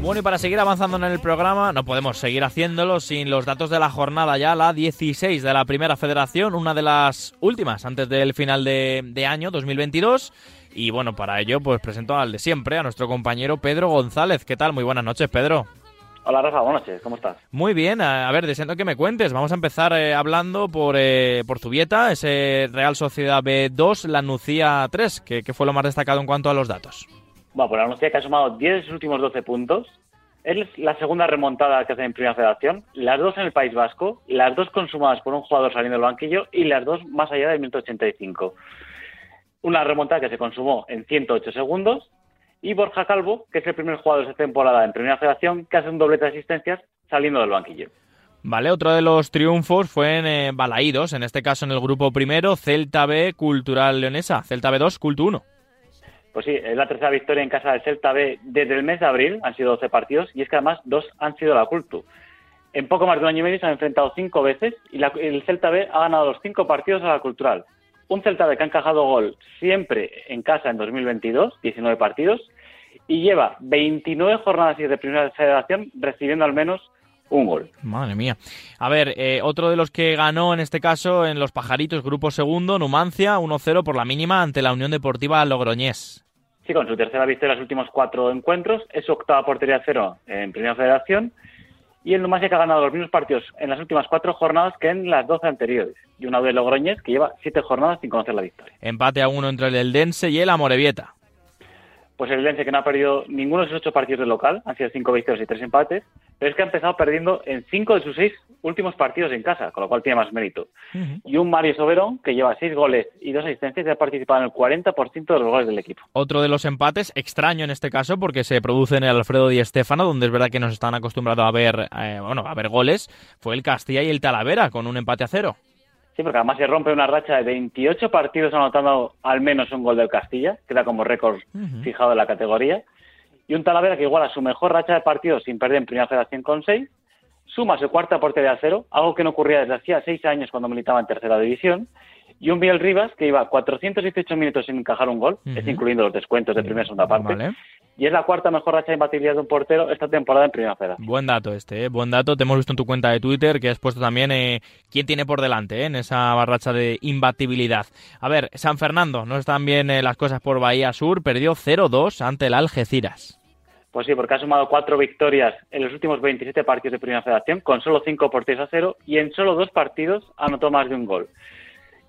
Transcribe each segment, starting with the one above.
Bueno, y para seguir avanzando en el programa, no podemos seguir haciéndolo sin los datos de la jornada ya, la 16 de la Primera Federación, una de las últimas antes del final de, de año 2022. Y bueno, para ello, pues presento al de siempre, a nuestro compañero Pedro González. ¿Qué tal? Muy buenas noches, Pedro. Hola Rafa, buenas noches, ¿cómo estás? Muy bien, a, ver, deseando que me cuentes. Vamos a empezar eh, hablando por, eh, por Zubieta, ese Real Sociedad B2, la Nucía 3, que, fue lo más destacado en cuanto a los datos. Bueno, pues la Nucía que ha sumado 10 de sus últimos 12 puntos. Es la segunda remontada que hace en Primera Federación, las dos en el País Vasco, las dos consumadas por un jugador saliendo del banquillo y las dos más allá del minuto 85. Una remontada que se consumó en 108 segundos y Borja Calvo, que es el primer jugador de esta temporada en Primera Federación que hace un doblete de asistencias saliendo del banquillo. Vale, otro de los triunfos fue en eh, Balaídos, en este caso en el grupo primero, Celta B Cultural Leonesa, Celta B2, Culto 1. Pues sí, es la tercera victoria en casa del Celta B desde el mes de abril, han sido 12 partidos, y es que además dos han sido la Cultu. En poco más de un año y medio se han enfrentado cinco veces y el Celta B ha ganado los cinco partidos a la Cultural. Un Celta B que ha encajado gol siempre en casa en 2022, 19 partidos, y lleva 29 jornadas de primera federación recibiendo al menos un gol. Madre mía. A ver, eh, otro de los que ganó en este caso en los Pajaritos, grupo segundo, Numancia, 1-0 por la mínima ante la Unión Deportiva Logroñés. Sí, con su tercera victoria en los últimos cuatro encuentros, es su octava portería cero en Primera Federación y el Numancia que ha ganado los mismos partidos en las últimas cuatro jornadas que en las doce anteriores. Y una de Logroñés que lleva siete jornadas sin conocer la victoria. Empate a uno entre el Eldense y el Amorebieta pues el Lense que no ha perdido ninguno de sus ocho partidos de local, han sido cinco victorias y tres empates, pero es que ha empezado perdiendo en cinco de sus seis últimos partidos en casa, con lo cual tiene más mérito. Y un Mario Soberón que lleva seis goles y dos asistencias y ha participado en el 40% de los goles del equipo. Otro de los empates, extraño en este caso, porque se produce en el Alfredo Di Stéfano, donde es verdad que nos están acostumbrados a ver, eh, bueno, a ver goles, fue el Castilla y el Talavera con un empate a cero. Sí, porque además se rompe una racha de 28 partidos anotando al menos un gol del Castilla, que era como récord fijado en la categoría. Y un Talavera que igual a su mejor racha de partidos sin perder en Primera Federación con 6, suma su cuarta portería a cero, algo que no ocurría desde hacía 6 años cuando militaba en Tercera División. Y un Biel Rivas que iba 418 minutos sin encajar un gol, es incluyendo los descuentos de primera y segunda parte y es la cuarta mejor racha de imbatibilidad de un portero esta temporada en Primera Federación. Buen dato este, ¿eh? buen dato. Te hemos visto en tu cuenta de Twitter que has puesto también eh, quién tiene por delante eh, en esa racha de imbatibilidad. A ver, San Fernando, no están bien las cosas por Bahía Sur, perdió 0-2 ante el Algeciras. Pues sí, porque ha sumado cuatro victorias en los últimos 27 partidos de Primera Federación, con solo cinco porteros a cero, y en solo dos partidos anotó más de un gol.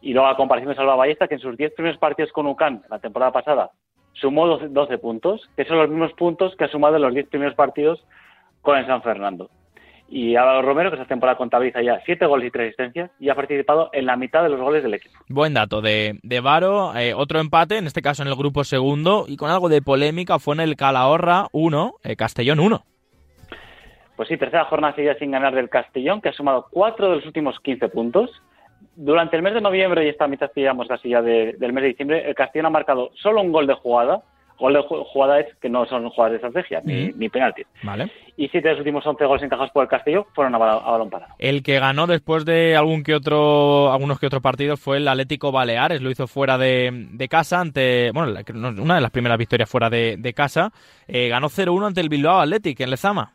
Y luego a comparación de Salva Ballesta, que en sus 10 primeros partidos con UCAN la temporada pasada sumó 12, puntos, que son los mismos puntos que ha sumado en los 10 primeros partidos con el San Fernando. Y Álvaro Romero, que esta temporada contabiliza ya 7 goles y 3 asistencias, y ha participado en la mitad de los goles del equipo. Buen dato de, de Varo. Eh, otro empate, en este caso en el grupo segundo, y con algo de polémica, fue en el Calahorra 1, eh, Castellón 1. Pues sí, tercera jornada seguida sin ganar del Castellón, que ha sumado 4 de los últimos 15 puntos durante el mes de noviembre y esta mitad que llevamos casi ya del mes de diciembre, el Castellón ha marcado solo un gol de jugada. Gol de jugada es que no son jugadas de estrategia, ni, ni penaltis. Vale. Y siete de los últimos 11 goles encajados por el Castellón fueron a, balón parado. El que ganó después de algún que otro, algunos que otros partidos fue el Atlético Baleares. Lo hizo fuera de, casa ante, bueno, una de las primeras victorias fuera de, casa. Eh, ganó 0-1 ante el Bilbao Athletic en Lezama.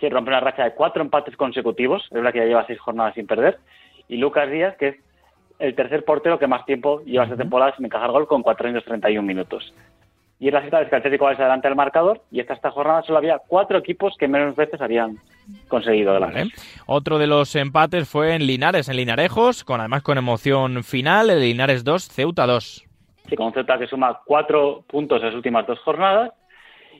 Sí, rompe una racha de cuatro empates consecutivos. Es verdad que ya lleva seis jornadas sin perder y Lucas Díaz, que es el tercer portero que más tiempo lleva esta temporada sin encajar gol con 431 minutos. Y es la cita vez que Atlético va adelante del marcador y hasta esta jornada solo había cuatro equipos que menos veces habían conseguido adelante. Otro de los empates fue en Linares, en Linarejos, con además con emoción final, el Linares 2, Ceuta 2. Sí, con Ceuta que suma cuatro puntos en las últimas dos jornadas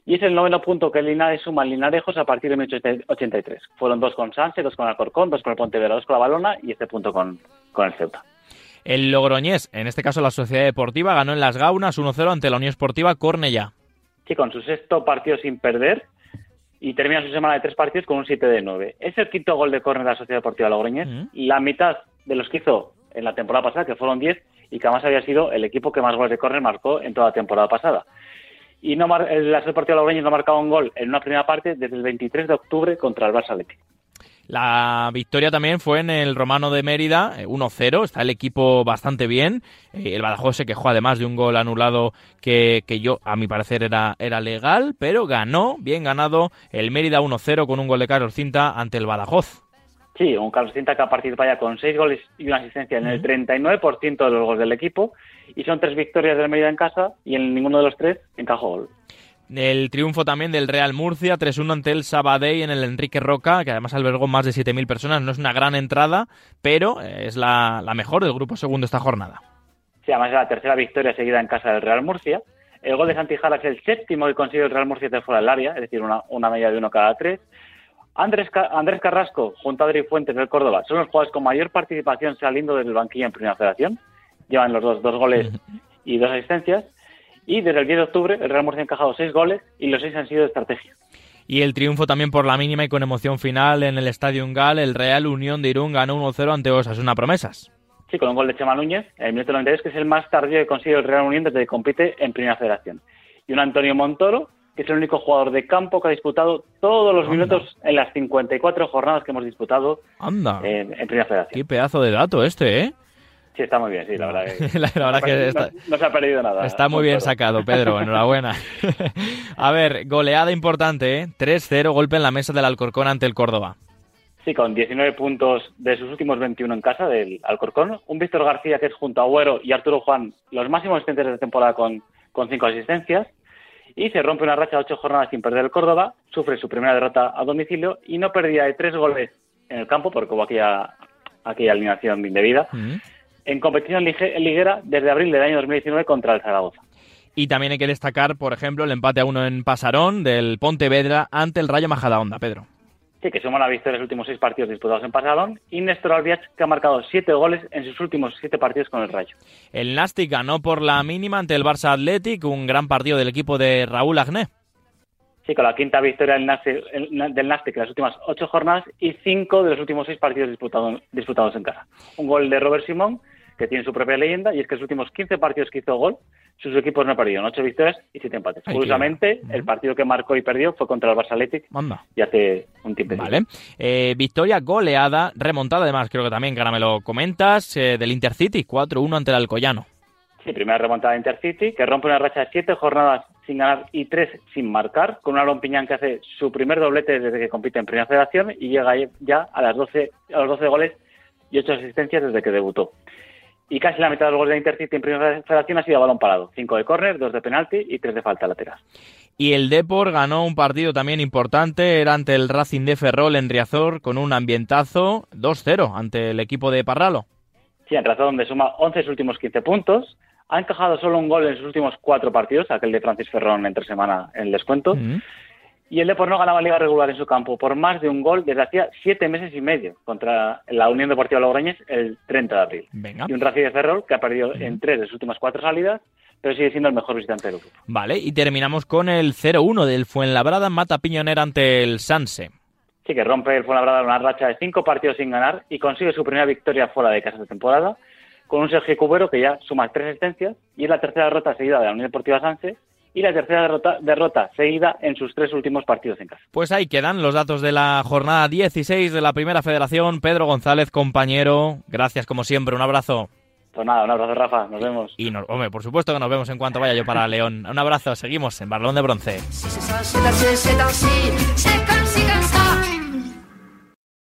y es el noveno punto que Linares suma al Linarejos a partir de 1983. Fueron dos con Sánchez, dos con Alcorcón, dos con el Pontevedra, dos con la Balona y este punto con, con el Ceuta. El Logroñés, en este caso la Sociedad Deportiva, ganó en Las Gaunas 1-0 ante la Unión Esportiva Cornellá. Sí, con su sexto partido sin perder y termina su semana de tres partidos con un 7 de 9. Es el quinto gol de córner de la Sociedad Deportiva Logroñés, la mitad de los que hizo en la temporada pasada, que fueron 10, y que además había sido el equipo que más goles de córner marcó en toda la temporada pasada y no el Deportivo Logroño no ha marcado un gol en una primera parte desde el 23 de octubre contra el Barça La victoria también fue en el Romano de Mérida, 1-0, eh, está el equipo bastante bien. Eh, el Badajoz se quejó además de un gol anulado que, que yo, a mi parecer, era, era legal, pero ganó, bien ganado, el Mérida 1-0 con un gol de Carlos Cinta ante el Badajoz. Sí, un Carlos Cinta que ha participado ya con seis goles y una asistencia en el 39% de los goles del equipo. Y son tres victorias del Mérida en casa y en ninguno de los tres encajó gol. El triunfo también del Real Murcia, 3-1 ante el Sabadell en el Enrique Roca, que además albergó más de 7.000 personas. No es una gran entrada, pero es la, mejor del grupo segundo esta jornada. Sí, además es la tercera victoria seguida en casa del Real Murcia. El gol de Santijala es el séptimo que consigue el Real Murcia de fuera del área, es decir, una, una media de uno cada tres. Andrés, Andrés Carrasco, junto a Adri Fuentes del Córdoba, son los jugadores con mayor participación saliendo del banquillo en Primera Federación. Llevan los dos, dos goles y dos asistencias. Y desde el 10 de octubre el Real Murcia ha encajado seis goles y los seis han sido de estrategia. Y el triunfo también por la mínima y con emoción final en el Estadio Ungal, el Real Unión de Irún ganó 1-0 ante Osasuna Promesas. Sí, con un gol de Chema Núñez el minuto 93, que es el más tardío que consigue el Real Unión desde que compite en Primera Federación. Y un Antonio Montoro, que es el único jugador de campo que ha disputado todos los minutos en las 54 jornadas que hemos disputado Anda. En, en Primera Federación. Qué pedazo de dato este, ¿eh? Sí, está muy bien, sí, la verdad que, la, verdad que está, no, se ha perdido nada. Está muy bien sacado, Pedro, enhorabuena. a ver, goleada importante, ¿eh? 3-0, golpe en la mesa del Alcorcón ante el Córdoba. Sí, con 19 puntos de sus últimos 21 en casa del Alcorcón. Un Víctor García que es junto a Agüero y Arturo Juan los máximos asistentes de temporada con, con cinco asistencias. Y se rompe una racha de ocho jornadas sin perder el Córdoba, sufre su primera derrota a domicilio y no perdía de tres goles en el campo porque hubo aquella, aquella alineación indebida. Mm en competición liguera desde abril del año 2019 contra el Zaragoza. Y también hay que destacar, por ejemplo, el empate a uno en Pasarón del Pontevedra ante el Rayo Majadahonda, Pedro. Sí, que suma la victoria en los últimos seis partidos disputados en Pasarón y Néstor Albiach, que ha marcado siete goles en sus últimos siete partidos con el Rayo. El Nastic ganó por la mínima ante el Barça Athletic, un gran partido del equipo de Raúl Agné. Sí, con la quinta victoria del Nastic, del Nastic en las últimas ocho jornadas y cinco de los últimos seis partidos disputados, disputados en casa. Un gol de Robert Simón que tiene su propia leyenda, y es que en los últimos 15 partidos que hizo gol, sus equipos no han perdido, 8 victorias y 7 empates. Curiosamente, el partido que marcó y perdió fue contra el Barça Athletic y hace un tiempo. Vale. Eh, victoria goleada, remontada además, creo que también, que me lo comentas, eh, del Intercity, 4-1 ante el Alcoyano. Sí, primera remontada de Intercity, que rompe una racha de 7 jornadas sin ganar y 3 sin marcar, con un Aaron Piñán que hace su primer doblete desde que compite en Primera Federación y llega ya a, las 12, a los 12 goles y 8 asistencias desde que debutó y casi la mitad de los goles de Intercity en Primera Federación ha sido a balón parado. Cinco de córner, dos de penalti y tres de falta lateral. Y el Depor ganó un partido también importante, era ante el Racing de Ferrol en Riazor, con un ambientazo 2-0 ante el equipo de Parralo. Sí, en Riazor donde suma 11 de sus últimos 15 puntos. Ha encajado solo un gol en sus últimos cuatro partidos, aquel de Francis Ferrón entre semana en el descuento y el Depor no ganaba liga regular en su campo por más de un gol desde hacía siete meses y medio contra la Unión Deportiva Logroñés el 30 de abril. Y un Racing de Ferrol que ha perdido en tres de sus últimas cuatro salidas, pero sigue siendo el mejor visitante del grupo. Vale, y terminamos con el 0-1 del Fuenlabrada Mata Piñonera ante el Sanse. Sí, que rompe el Fuenlabrada una racha de cinco partidos sin ganar y consigue su primera victoria fuera de casa de temporada con un Sergio Cubero que ya suma tres asistencias y es la tercera derrota seguida de la Unión Deportiva Sanse y la tercera derrota, derrota, seguida en sus tres últimos partidos en casa. Pues ahí quedan los datos de la jornada 16 de la Primera Federación. Pedro González, compañero, gracias como siempre, un abrazo. Pues nada, un abrazo Rafa, nos vemos. Y hombre, por supuesto que nos vemos en cuanto vaya yo para León. Un abrazo, seguimos en Barlón de Bronce.